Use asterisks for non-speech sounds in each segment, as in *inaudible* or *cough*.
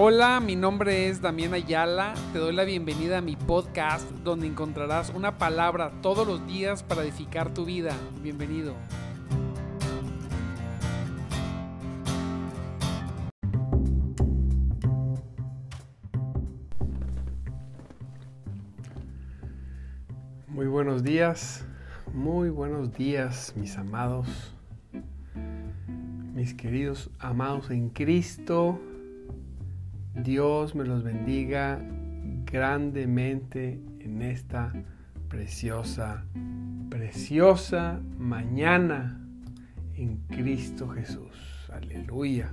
Hola, mi nombre es Damián Ayala. Te doy la bienvenida a mi podcast donde encontrarás una palabra todos los días para edificar tu vida. Bienvenido. Muy buenos días, muy buenos días mis amados, mis queridos amados en Cristo. Dios me los bendiga grandemente en esta preciosa, preciosa mañana en Cristo Jesús. Aleluya.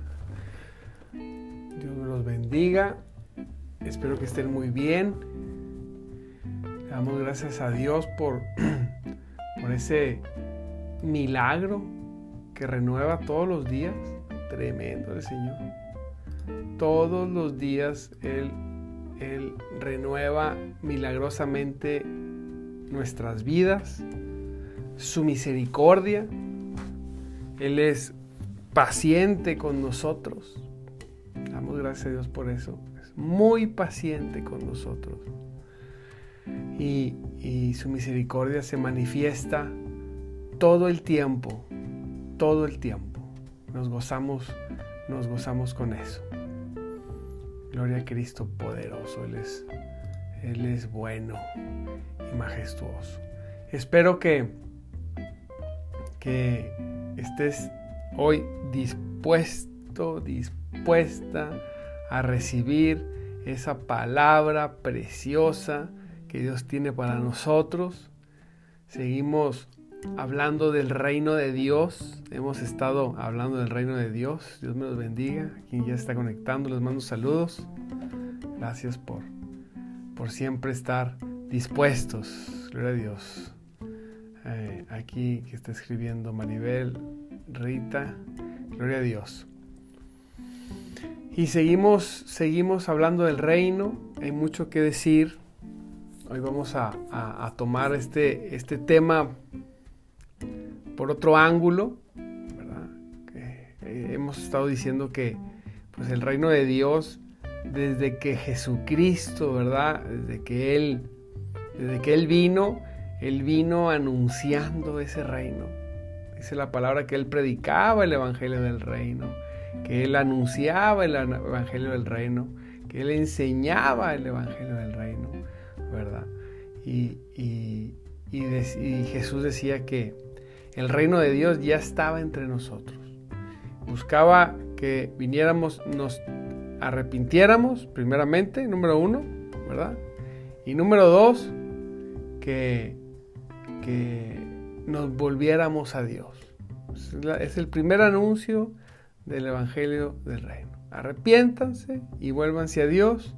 Dios me los bendiga. Espero que estén muy bien. Damos gracias a Dios por, *clears throat* por ese milagro que renueva todos los días. Tremendo el Señor. Todos los días Él, renueva milagrosamente nuestras vidas, su misericordia. Él es paciente con nosotros. Damos gracias a Dios por eso. Es muy paciente con nosotros. Y, y, su misericordia se manifiesta todo el tiempo, todo el tiempo. Nos gozamos, nos gozamos con eso. Gloria a Cristo poderoso, Él es, Él es bueno y majestuoso. Espero que, que estés hoy dispuesto, dispuesta a recibir esa palabra preciosa que Dios tiene para nosotros. Seguimos hablando del reino de Dios. Hemos estado hablando del reino de Dios. Dios me los bendiga. Quien ya está conectando, les mando saludos. Gracias por, por siempre estar dispuestos. Gloria a Dios. Eh, aquí que está escribiendo Maribel, Rita. Gloria a Dios. Y seguimos, seguimos hablando del reino. Hay mucho que decir. Hoy vamos a, a, tomar este, este tema por otro ángulo. Eh, hemos estado diciendo que pues el reino de Dios, desde que Jesucristo, ¿verdad? Desde que Él, desde que Él vino, Él vino anunciando ese reino. Dice la palabra que Él predicaba el Evangelio del reino, que Él anunciaba el Evangelio del reino, que Él enseñaba el Evangelio del reino, ¿verdad? Y, y Jesús decía que el reino de Dios ya estaba entre nosotros. Buscaba que viniéramos, nos arrepintiéramos, primeramente, número uno, ¿verdad? Y número dos, que, que nos volviéramos a Dios. Es el primer anuncio del Evangelio del Reino. Arrepiéntanse y vuélvanse a Dios.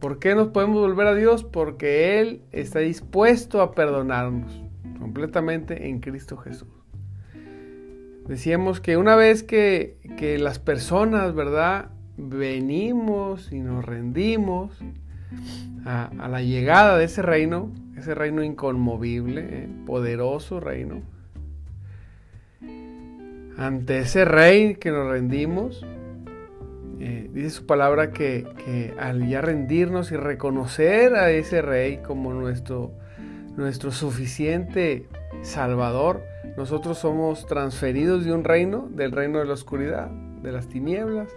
¿Por qué nos podemos volver a Dios? Porque Él está dispuesto a perdonarnos completamente en Cristo Jesús. Decíamos que una vez que, que las personas, ¿verdad? Venimos y nos rendimos a, la llegada de ese reino, ese reino inconmovible, ¿eh? poderoso reino. Ante ese rey que nos rendimos, eh, dice su palabra que, que, al ya rendirnos y reconocer a ese rey como nuestro nuestro suficiente Salvador, nosotros somos transferidos de un reino, del reino de la oscuridad, de las tinieblas,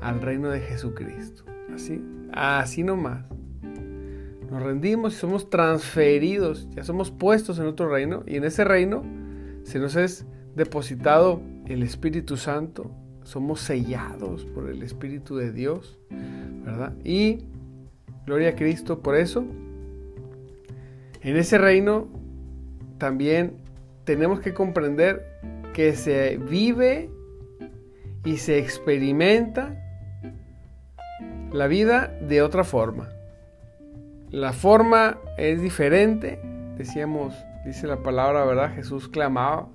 al reino de Jesucristo. Así, así nomás. Nos rendimos y somos transferidos, ya somos puestos en otro reino y en ese reino se nos es depositado el Espíritu Santo, somos sellados por el Espíritu de Dios, ¿verdad? Y gloria a Cristo por eso en ese reino también tenemos que comprender que se vive y se experimenta la vida de otra forma. La forma es diferente, decíamos, dice la palabra, ¿verdad? Jesús clamaba,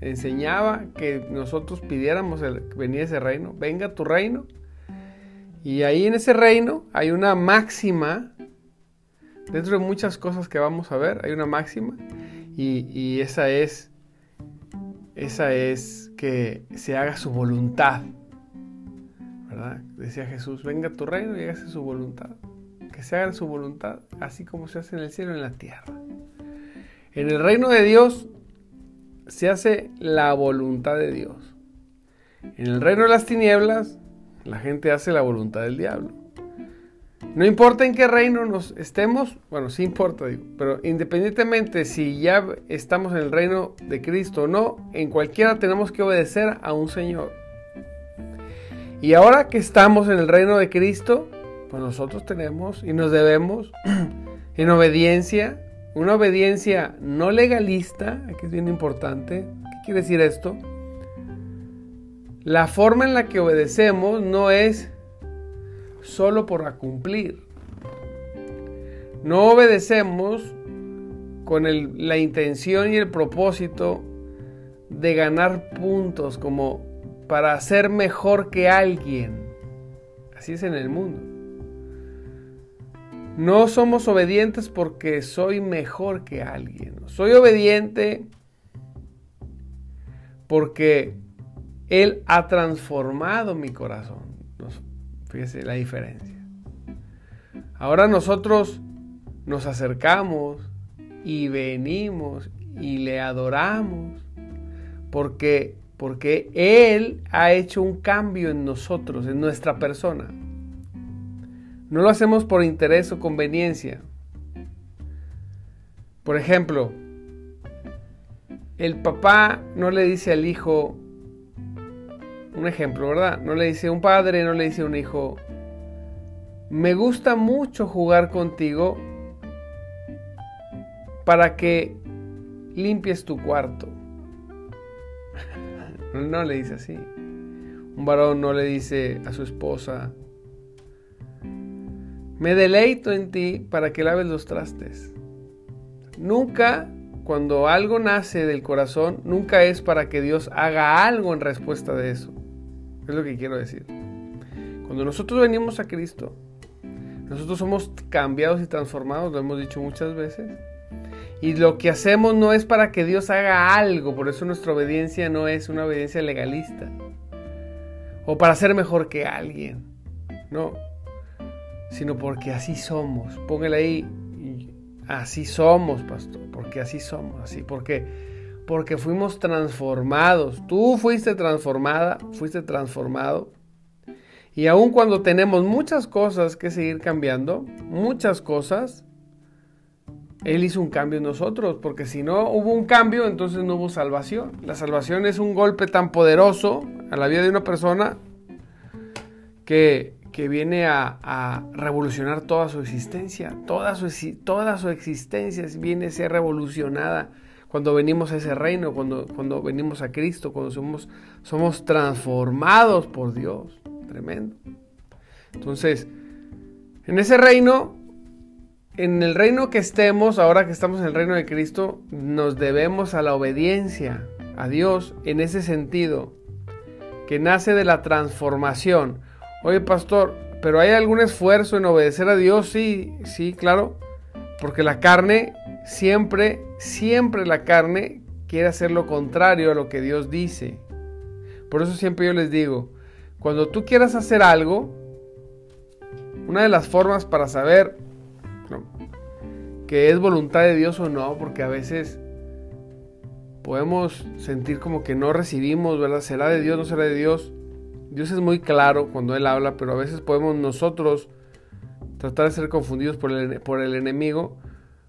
enseñaba que nosotros pidiéramos el, venir ese reino, venga tu reino. Y ahí en ese reino hay una máxima Dentro de muchas cosas que vamos a ver, hay una máxima y, esa es esa es que se haga su voluntad. ¿verdad? Decía Jesús, venga tu reino y hágase su voluntad. Que se haga su voluntad, así como se hace en el cielo y en la tierra. En el reino de Dios se hace la voluntad de Dios. En el reino de las tinieblas, la gente hace la voluntad del diablo. No importa en qué reino nos estemos, bueno, sí importa, digo, pero independientemente si ya estamos en el reino de Cristo o no, en cualquiera tenemos que obedecer a un Señor. Y ahora que estamos en el reino de Cristo, pues nosotros tenemos y nos debemos *clears throat* en obediencia, una obediencia no legalista, que es bien importante. ¿Qué quiere decir esto? La forma en la que obedecemos no es solo por cumplir. No obedecemos con la intención y el propósito de ganar puntos como para ser mejor que alguien. Así es en el mundo. No somos obedientes porque soy mejor que alguien. Soy obediente porque Él ha transformado mi corazón. Fíjese la diferencia. Ahora nosotros nos acercamos y venimos y le adoramos porque, porque Él ha hecho un cambio en nosotros, en nuestra persona. No lo hacemos por interés o conveniencia. Por ejemplo, el papá no le dice al hijo, un ejemplo, ¿verdad? No le dice un padre, no le dice un hijo, me gusta mucho jugar contigo para que limpies tu cuarto. *laughs* no le dice así. Un varón no le dice a su esposa, me deleito en ti para que laves los trastes. Nunca, cuando algo nace del corazón, nunca es para que Dios haga algo en respuesta de eso. Es lo que quiero decir. Cuando nosotros venimos a Cristo, nosotros somos cambiados y transformados, lo hemos dicho muchas veces. Y lo que hacemos no es para que Dios haga algo, por eso nuestra obediencia no es una obediencia legalista. O para ser mejor que alguien. No. Sino porque así somos. Póngale ahí. Así somos, pastor. Porque así somos. Así. Porque porque fuimos transformados. Tú fuiste transformada, fuiste transformado. Y aun cuando tenemos muchas cosas que seguir cambiando, muchas cosas, Él hizo un cambio en nosotros, porque si no hubo un cambio, entonces no hubo salvación. La salvación es un golpe tan poderoso a la vida de una persona que, que viene a, revolucionar toda su existencia. Toda su, toda su existencia viene a ser revolucionada cuando venimos a ese reino, cuando, cuando venimos a Cristo, cuando somos, somos transformados por Dios. Tremendo. Entonces, en ese reino, en el reino que estemos, ahora que estamos en el reino de Cristo, nos debemos a la obediencia a Dios en ese sentido, que nace de la transformación. Oye, pastor, pero hay algún esfuerzo en obedecer a Dios, sí, sí, claro, porque la carne siempre, siempre la carne quiere hacer lo contrario a lo que Dios dice. Por eso siempre yo les digo, cuando tú quieras hacer algo, una de las formas para saber que es voluntad de Dios o no, porque a veces podemos sentir como que no recibimos, ¿verdad? ¿Será de Dios, no será de Dios? Dios es muy claro cuando Él habla, pero a veces podemos nosotros tratar de ser confundidos por el, por el enemigo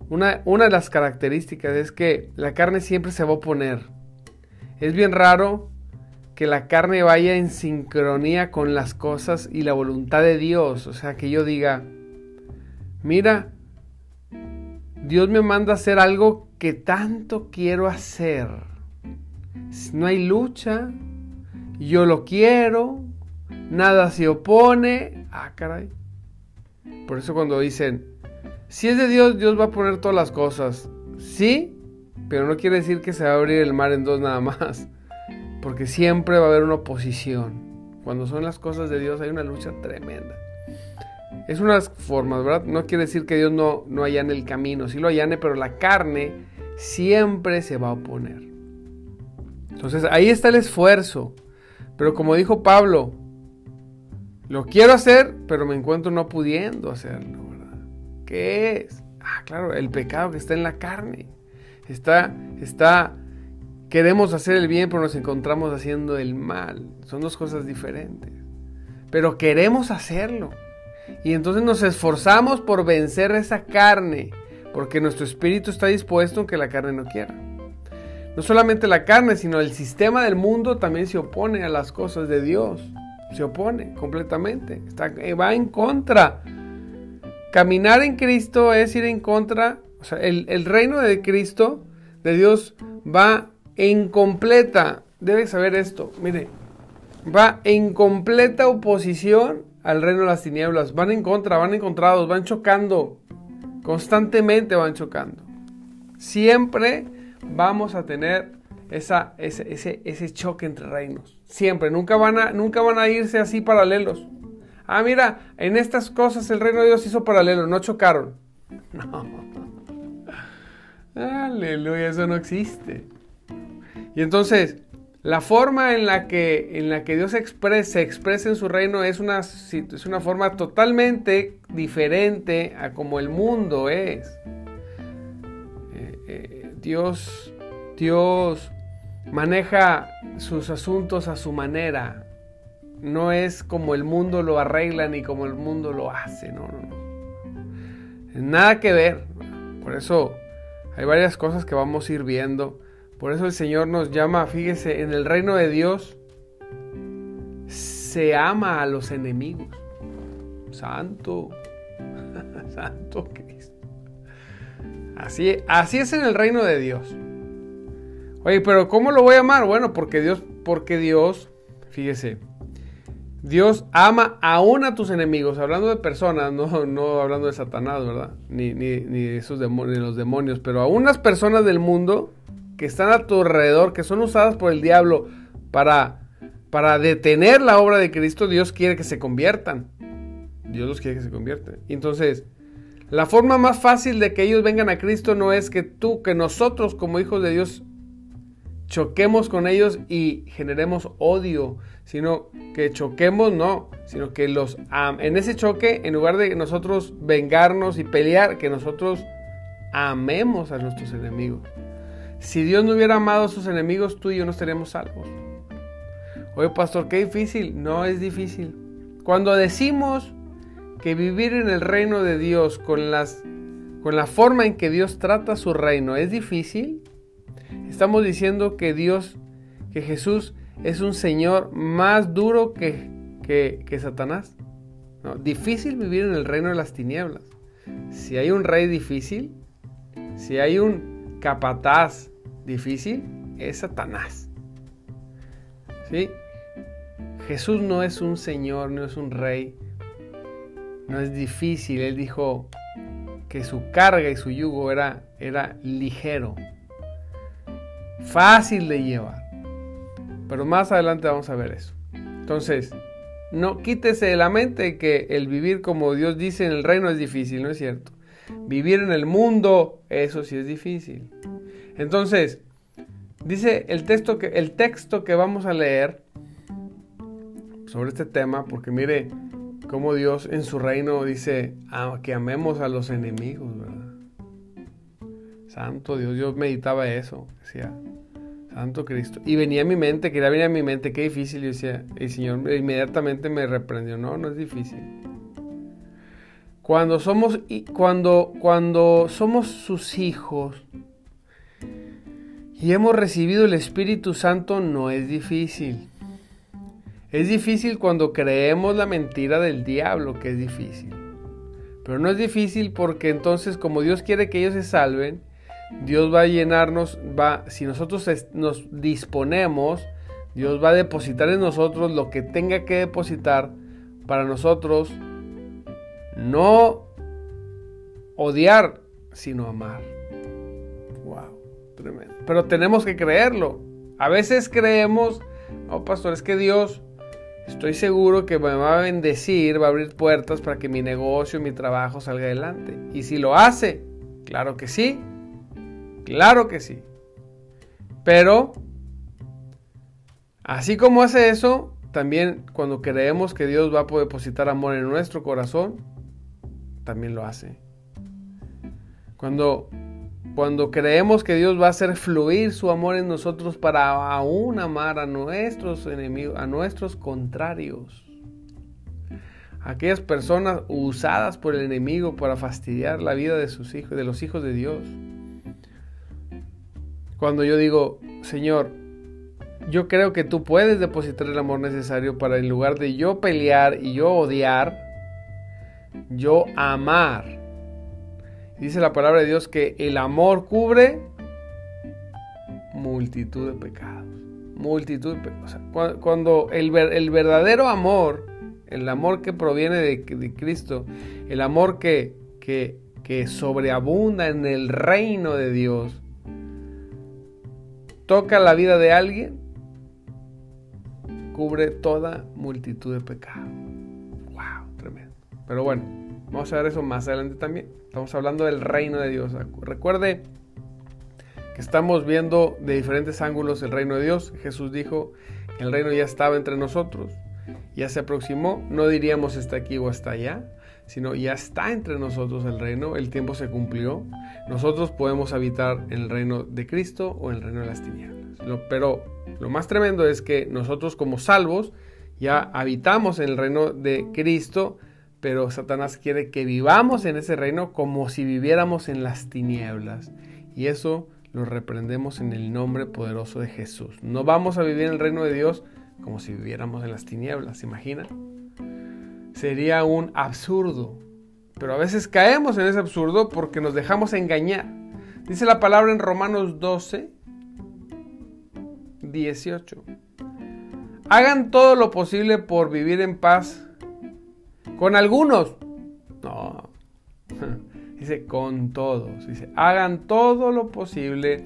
una, de las características es que la carne siempre se va a oponer. Es bien raro que la carne vaya en sincronía con las cosas y la voluntad de Dios. O sea, que yo diga, mira, Dios me manda a hacer algo que tanto quiero hacer. No hay lucha, yo lo quiero, nada se opone. Ah, caray. Por eso cuando dicen, si es de Dios, Dios va a poner todas las cosas. Sí, pero no quiere decir que se va a abrir el mar en dos nada más. Porque siempre va a haber una oposición. Cuando son las cosas de Dios hay una lucha tremenda. Es unas formas, ¿verdad? No quiere decir que Dios no, no allane el camino. Sí lo allane, pero la carne siempre se va a oponer. Entonces ahí está el esfuerzo. Pero como dijo Pablo, Lo quiero hacer, pero me encuentro no pudiendo hacerlo. ¿Qué es? Ah, claro, el pecado que está en la carne. Está, está, queremos hacer el bien, pero nos encontramos haciendo el mal. Son dos cosas diferentes. Pero queremos hacerlo. Y entonces nos esforzamos por vencer esa carne, porque nuestro espíritu está dispuesto aunque la carne no quiera. No solamente la carne, sino el sistema del mundo también se opone a las cosas de Dios. Se opone completamente. Está, va en contra. Caminar en Cristo es ir en contra. O sea, el, el reino de Cristo, de Dios, va en completa. Debe saber esto. Mire, va en completa oposición al reino de las tinieblas. Van en contra, van encontrados, van chocando. Constantemente van chocando. Siempre vamos a tener esa, ese, ese, choque entre reinos. Siempre, nunca van, a, nunca van a irse así paralelos. Ah, mira, en estas cosas el reino de Dios hizo paralelo, no chocaron. *laughs* No. Aleluya, eso no existe. Y entonces, la forma en la que, en la que Dios se expresa en su reino es una, es una forma totalmente diferente a como el mundo es. Dios, Dios maneja sus asuntos a su manera. No es como el mundo lo arregla ni como el mundo lo hace. No, no, no. Nada que ver. Por eso hay varias cosas que vamos a ir viendo. Por eso el Señor nos llama, fíjese, en el reino de Dios se ama a los enemigos. Santo, *laughs* santo Cristo. Así, así es en el reino de Dios. Oye, pero ¿cómo lo voy a amar? Bueno, porque Dios, porque Dios, fíjese, Dios ama aún a tus enemigos, hablando de personas, no, no hablando de Satanás, ¿verdad? Ni, ni, ni de esos demonios, ni los demonios, pero aún las personas del mundo que están a tu alrededor, que son usadas por el diablo para, para detener la obra de Cristo, Dios quiere que se conviertan. Dios los quiere que se conviertan. Entonces, la forma más fácil de que ellos vengan a Cristo no es que tú, que nosotros como hijos de Dios choquemos con ellos y generemos odio, sino que choquemos, no, sino que los en ese choque, en lugar de nosotros vengarnos y pelear, que nosotros amemos a nuestros enemigos. Si Dios no hubiera amado a sus enemigos, tú y yo no estaríamos salvos. Oye, pastor, qué difícil. No es difícil. Cuando decimos que vivir en el reino de Dios con, las, con la forma en que Dios trata su reino es difícil, estamos diciendo que Dios, que Jesús es un Señor más duro que, que, Satanás. No, difícil vivir en el reino de las tinieblas. Si hay un rey difícil, si hay un capataz difícil, es Satanás. ¿Sí? Jesús no es un Señor, no es un rey no es difícil. Él dijo que su carga y su yugo era, era ligero, fácil de llevar. Pero más adelante vamos a ver eso. Entonces, no quítese de la mente que el vivir como Dios dice en el reino es difícil, no es cierto. Vivir en el mundo, eso sí es difícil. Entonces, dice el texto que, el texto que vamos a leer sobre este tema, porque mire, como Dios en su reino dice ah, que amemos a los enemigos, ¿verdad? Santo Dios, yo meditaba eso, decía, Santo Cristo. Y venía a mi mente, quería venir a mi mente, qué difícil. Yo decía, el Señor inmediatamente me reprendió, no, no es difícil. Cuando somos, cuando, cuando somos sus hijos y hemos recibido el Espíritu Santo, no es difícil. Es difícil cuando creemos la mentira del diablo, que es difícil. Pero no es difícil porque entonces como Dios quiere que ellos se salven, Dios va a llenarnos, va, si nosotros nos disponemos, Dios va a depositar en nosotros lo que tenga que depositar para nosotros no odiar, sino amar. Wow, tremendo. Pero tenemos que creerlo. A veces creemos, oh pastor, es que Dios Estoy seguro que me va a bendecir, va a abrir puertas para que mi negocio, mi trabajo salga adelante. Y si lo hace, claro que sí, claro que sí. Pero, así como hace eso, también cuando creemos que Dios va a depositar amor en nuestro corazón, también lo hace. Cuando, cuando creemos que Dios va a hacer fluir su amor en nosotros para aún amar a nuestros enemigos, a nuestros contrarios, aquellas personas usadas por el enemigo para fastidiar la vida de sus hijos, de los hijos de Dios. Cuando yo digo, Señor, yo creo que tú puedes depositar el amor necesario para en lugar de yo pelear y yo odiar, yo amar. Dice la palabra de Dios que el amor cubre multitud de pecados. Multitud de pecados. cuando el, verdadero amor el amor que proviene de, Cristo, el amor que, que, que sobreabunda en el reino de Dios, toca la vida de alguien, cubre toda multitud de pecados. ¡Wow! Tremendo. Pero bueno, vamos a ver eso más adelante también. Estamos hablando del reino de Dios. Recuerde que estamos viendo de diferentes ángulos el reino de Dios. Jesús dijo que el reino ya estaba entre nosotros ya se aproximó, no diríamos está aquí o está allá, sino ya está entre nosotros el reino, el tiempo se cumplió, nosotros podemos habitar en el reino de Cristo o en el reino de las tinieblas. pero lo más tremendo es que nosotros como salvos ya habitamos en el reino de Cristo, pero Satanás quiere que vivamos en ese reino como si viviéramos en las tinieblas. Y eso lo reprendemos en el nombre poderoso de Jesús. No vamos a vivir en el reino de Dios como si viviéramos en las tinieblas, ¿se imaginan? Sería un absurdo. Pero a veces caemos en ese absurdo porque nos dejamos engañar. Dice la palabra en Romanos 12, 18. Hagan todo lo posible por vivir en paz con algunos. No. *laughs* Dice con todos. Dice, hagan todo lo posible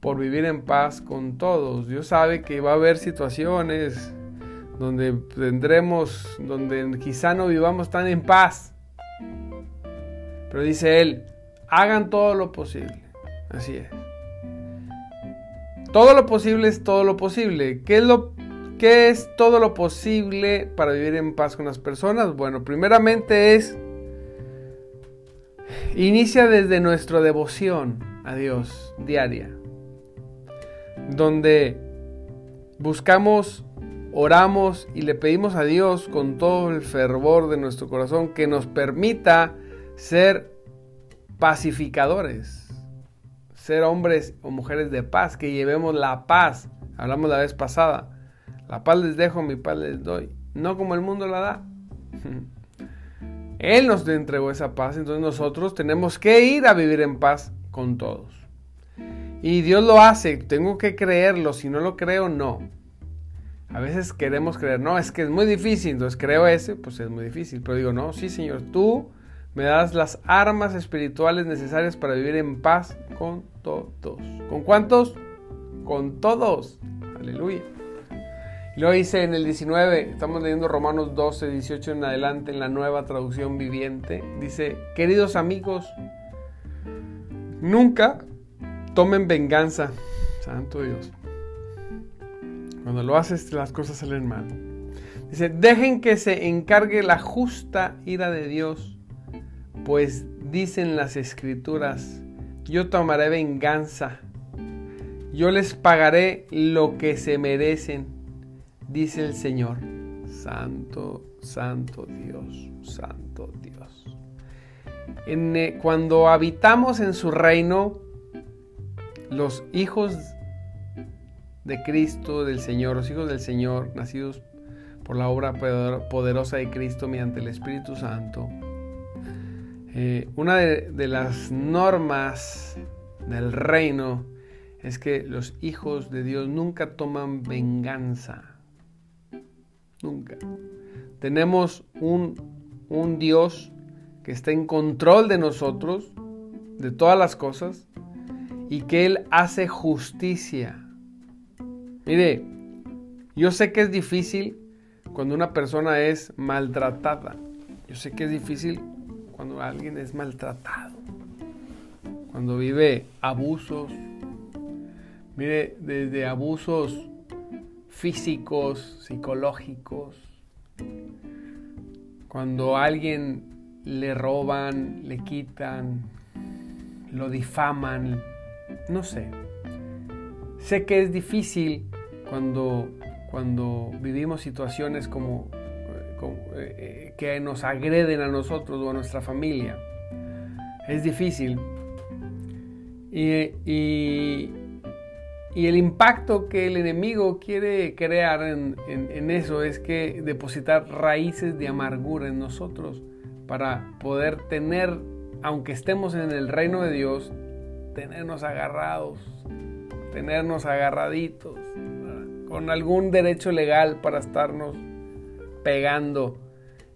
por vivir en paz con todos. Dios sabe que va a haber situaciones donde tendremos, donde quizá no vivamos tan en paz. Pero dice Él, hagan todo lo posible. Así es. Todo lo posible es todo lo posible. ¿Qué es, lo, ¿Qué es todo lo posible para vivir en paz con las personas? Bueno, primeramente es, inicia desde nuestra devoción a Dios diaria donde buscamos, oramos y le pedimos a Dios con todo el fervor de nuestro corazón que nos permita ser pacificadores, ser hombres o mujeres de paz, que llevemos la paz. Hablamos la vez pasada, la paz les dejo, mi paz les doy, no como el mundo la da. *laughs* Él nos entregó esa paz, entonces nosotros tenemos que ir a vivir en paz con todos. Y Dios lo hace, tengo que creerlo, si no lo creo, no. A veces queremos creer, no, es que es muy difícil, entonces creo ese, pues es muy difícil. Pero digo, no, sí Señor, tú me das las armas espirituales necesarias para vivir en paz con todos. ¿Con cuántos? Con todos. Aleluya. Lo hice en el 19, estamos leyendo Romanos 12, 18 en adelante en la nueva traducción viviente. Dice, queridos amigos, nunca tomen venganza. Santo Dios. Cuando lo haces, las cosas salen mal. Dice, dejen que se encargue la justa ira de Dios, pues dicen las escrituras, yo tomaré venganza, yo les pagaré lo que se merecen, dice el Señor. Santo, santo Dios, santo Dios. Eh, cuando habitamos en su reino, los hijos de Cristo, del Señor, los hijos del Señor, nacidos por la obra poderosa de Cristo mediante el Espíritu Santo, eh, una de, de las normas del reino es que los hijos de Dios nunca toman venganza. Nunca. Tenemos un, un Dios que está en control de nosotros, de todas las cosas, y que Él hace justicia. Mire, yo sé que es difícil cuando una persona es maltratada. Yo sé que es difícil cuando alguien es maltratado. Cuando vive abusos. Mire, desde abusos físicos, psicológicos. Cuando a alguien le roban, le quitan, lo difaman, no sé. Sé que es difícil cuando, cuando vivimos situaciones como, eh, eh, que nos agreden a nosotros o a nuestra familia. Es difícil. Y, el impacto que el enemigo quiere crear en, eso es que depositar raíces de amargura en nosotros para poder tener, aunque estemos en el reino de Dios, tenernos agarrados, tenernos agarraditos, con algún derecho legal para estarnos pegando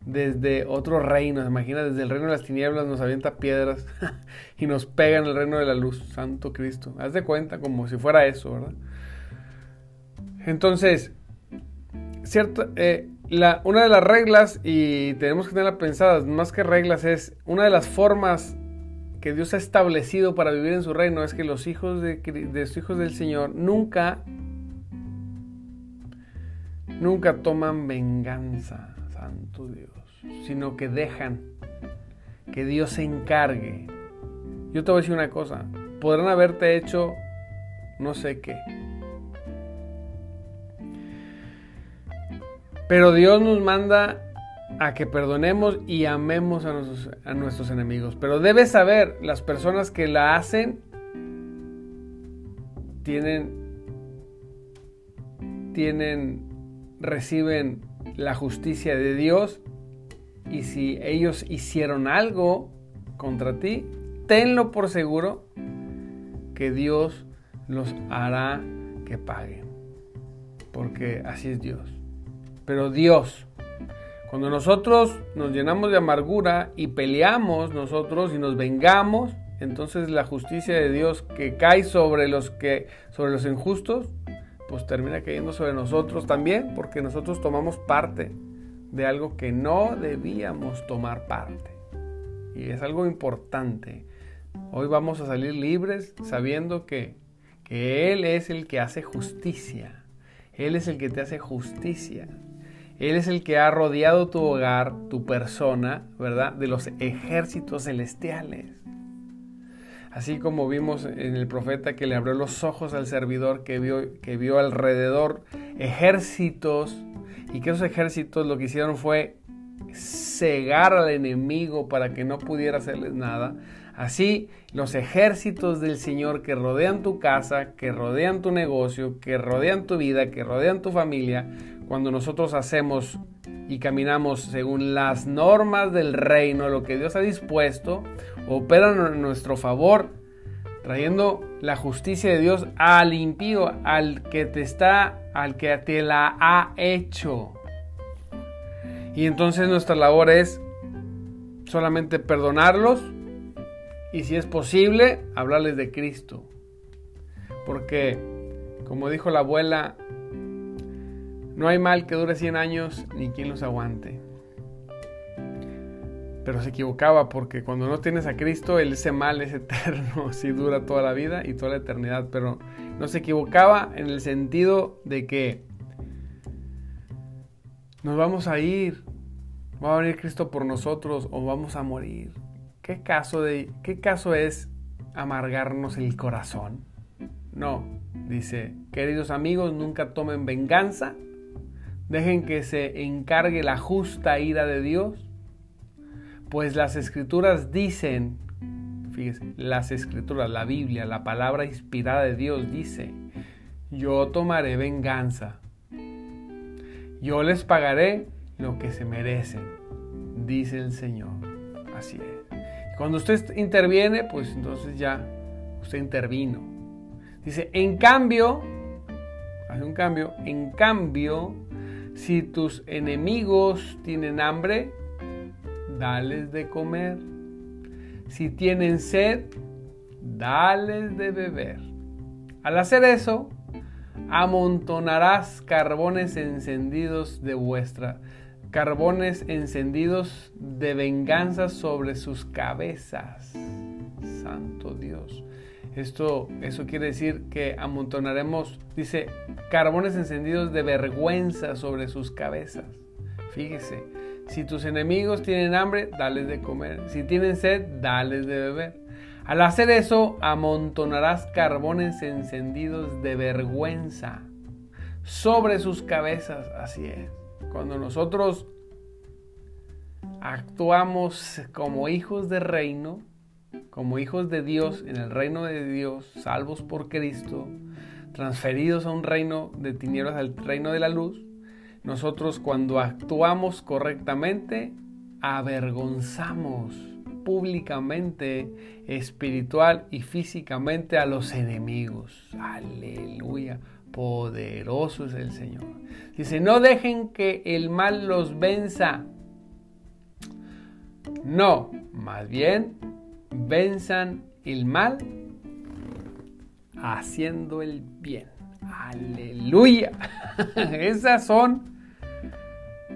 desde otros reinos. Imagina, desde el reino de las tinieblas nos avienta piedras *laughs* y nos pega en el reino de la luz. Santo Cristo. Haz de cuenta como si fuera eso, ¿verdad? Entonces, cierto, eh, una de las reglas, y tenemos que tenerla pensadas, más que reglas, es una de las formas que Dios ha establecido para vivir en su reino es que los hijos de, de los hijos del Señor nunca, nunca toman venganza, santo Dios sino que dejan que Dios se encargue. Yo te voy a decir una cosa, podrán haberte hecho no sé qué. Pero Dios nos manda a que perdonemos y amemos a nuestros, enemigos. Pero debes saber, las personas que la hacen tienen, tienen, reciben la justicia de Dios y si ellos hicieron algo contra ti, tenlo por seguro que Dios los hará que paguen. Porque así es Dios. Pero Dios, cuando nosotros nos llenamos de amargura y peleamos nosotros y nos vengamos, entonces la justicia de Dios que cae sobre los que sobre los injustos, pues termina cayendo sobre nosotros también, porque nosotros tomamos parte de algo que no debíamos tomar parte. Y es algo importante. Hoy vamos a salir libres sabiendo que, que Él es el que hace justicia. Él es el que te hace justicia. Él es el que ha rodeado tu hogar, tu persona, ¿verdad? De los ejércitos celestiales. Así como vimos en el profeta que le abrió los ojos al servidor que vio, que vio alrededor ejércitos y que esos ejércitos lo que hicieron fue cegar al enemigo para que no pudiera hacerles nada. Así, los ejércitos del Señor que rodean tu casa, que rodean tu negocio, que rodean tu vida, que rodean tu familia, cuando nosotros hacemos y caminamos según las normas del reino, lo que Dios ha dispuesto, operan a nuestro favor, trayendo la justicia de Dios al impío, al que te está, al que te la ha hecho. Y entonces nuestra labor es solamente perdonarlos y si es posible, hablarles de Cristo. Porque, como dijo la abuela, no hay mal que dure 100 años ni quien los aguante pero se equivocaba porque cuando no tienes a Cristo, ese mal es eterno, *laughs* sí dura toda la vida y toda la eternidad, pero no se equivocaba en el sentido de que nos vamos a ir, va a venir Cristo por nosotros o vamos a morir. ¿Qué caso, de, qué caso es amargarnos el corazón? No, dice, queridos amigos, nunca tomen venganza, dejen que se encargue la justa ira de Dios pues las escrituras dicen, fíjese, las escrituras, la Biblia, la palabra inspirada de Dios dice, yo tomaré venganza. Yo les pagaré lo que se merecen, dice el Señor. Así es. Cuando usted interviene, pues entonces ya usted intervino. Dice, en cambio, hace un cambio, en cambio, si tus enemigos tienen hambre, dales de comer. Si tienen sed, dales de beber. Al hacer eso, amontonarás carbones encendidos de vuestra, carbones encendidos de venganza sobre sus cabezas. Santo Dios. Esto, eso quiere decir que amontonaremos, dice, carbones encendidos de vergüenza sobre sus cabezas. Fíjese, si tus enemigos tienen hambre, dales de comer. Si tienen sed, dales de beber. Al hacer eso, amontonarás carbones encendidos de vergüenza sobre sus cabezas. Así es. Cuando nosotros actuamos como hijos de reino, como hijos de Dios en el reino de Dios, salvos por Cristo, transferidos a un reino de tinieblas al reino de la luz, nosotros cuando actuamos correctamente, avergonzamos públicamente, espiritual y físicamente a los enemigos. Aleluya. Poderoso es el Señor. Dice, no dejen que el mal los venza. No, más bien, venzan el mal haciendo el bien. Aleluya. *laughs* Esas son,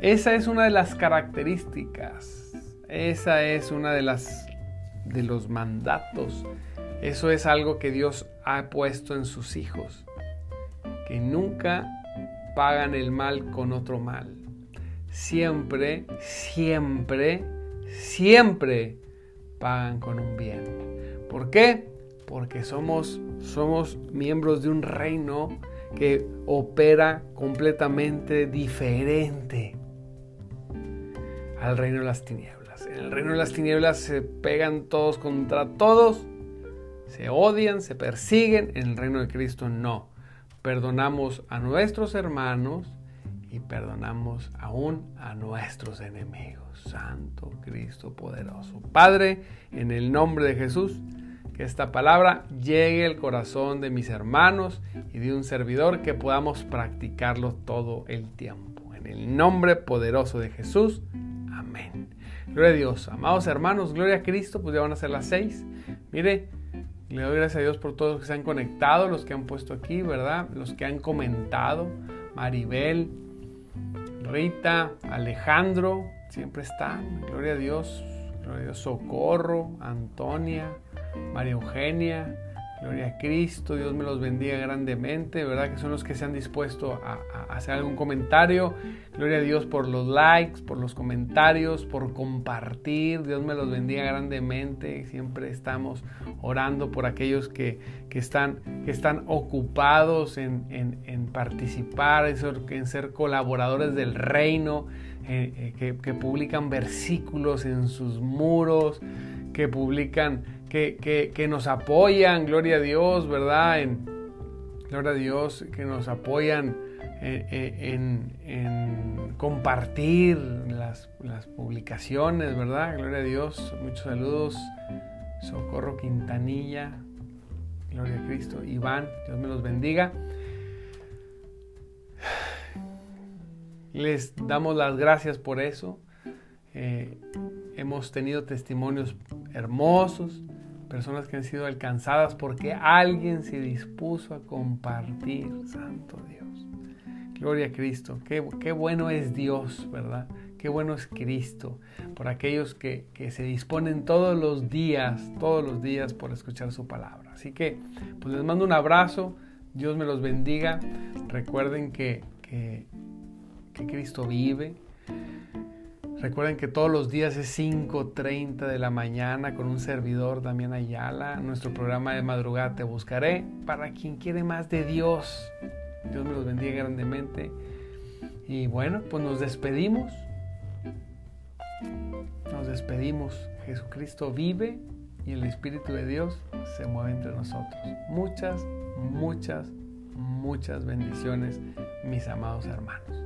esa es una de las características. Esa es una de las de los mandatos. Eso es algo que Dios ha puesto en sus hijos. Que nunca pagan el mal con otro mal. Siempre, siempre, siempre pagan con un bien. ¿Por qué? Porque somos, somos miembros de un reino que opera completamente diferente al reino de las tinieblas. En el reino de las tinieblas se pegan todos contra todos, se odian, se persiguen. En el reino de Cristo no. Perdonamos a nuestros hermanos y perdonamos aún a nuestros enemigos. Santo Cristo poderoso. Padre, en el nombre de Jesús, que esta palabra llegue al corazón de mis hermanos y de un servidor que podamos practicarlo todo el tiempo. En el nombre poderoso de Jesús. Amén. Gloria a Dios. Amados hermanos, gloria a Cristo, pues ya van a ser las seis. Mire, le doy gracias a Dios por todos los que se han conectado, los que han puesto aquí, ¿verdad? Los que han comentado. Maribel, Rita, Alejandro, siempre están. Gloria a Dios. Gloria a Dios. Socorro, Antonia, María Eugenia, Gloria a Cristo, Dios me los bendiga grandemente, ¿verdad? Que son los que se han dispuesto a, hacer algún comentario. Gloria a Dios por los likes, por los comentarios, por compartir. Dios me los bendiga grandemente. Siempre estamos orando por aquellos que, están, que están ocupados en, participar, en ser, colaboradores del reino, eh, eh, que publican versículos en sus muros, que publican que, nos apoyan, gloria a Dios, ¿verdad? En, gloria a Dios, que nos apoyan en, compartir las, las, publicaciones, ¿verdad? Gloria a Dios, muchos saludos. Socorro Quintanilla, gloria a Cristo. Iván, Dios me los bendiga. Les damos las gracias por eso. Eh, hemos tenido testimonios hermosos personas que han sido alcanzadas porque alguien se dispuso a compartir, Santo Dios. Gloria a Cristo. Qué, qué bueno es Dios, ¿verdad? Qué bueno es Cristo. Por aquellos que, se disponen todos los días, todos los días por escuchar su palabra. Así que, pues les mando un abrazo. Dios me los bendiga. Recuerden que, que, que Cristo vive Recuerden que todos los días es 5.30 de la mañana con un servidor también Ayala. Nuestro programa de madrugada Te Buscaré. Para quien quiere más de Dios. Dios me los bendiga grandemente. Y bueno, pues nos despedimos. Nos despedimos. Jesucristo vive y el Espíritu de Dios se mueve entre nosotros. Muchas, muchas, muchas bendiciones, mis amados hermanos.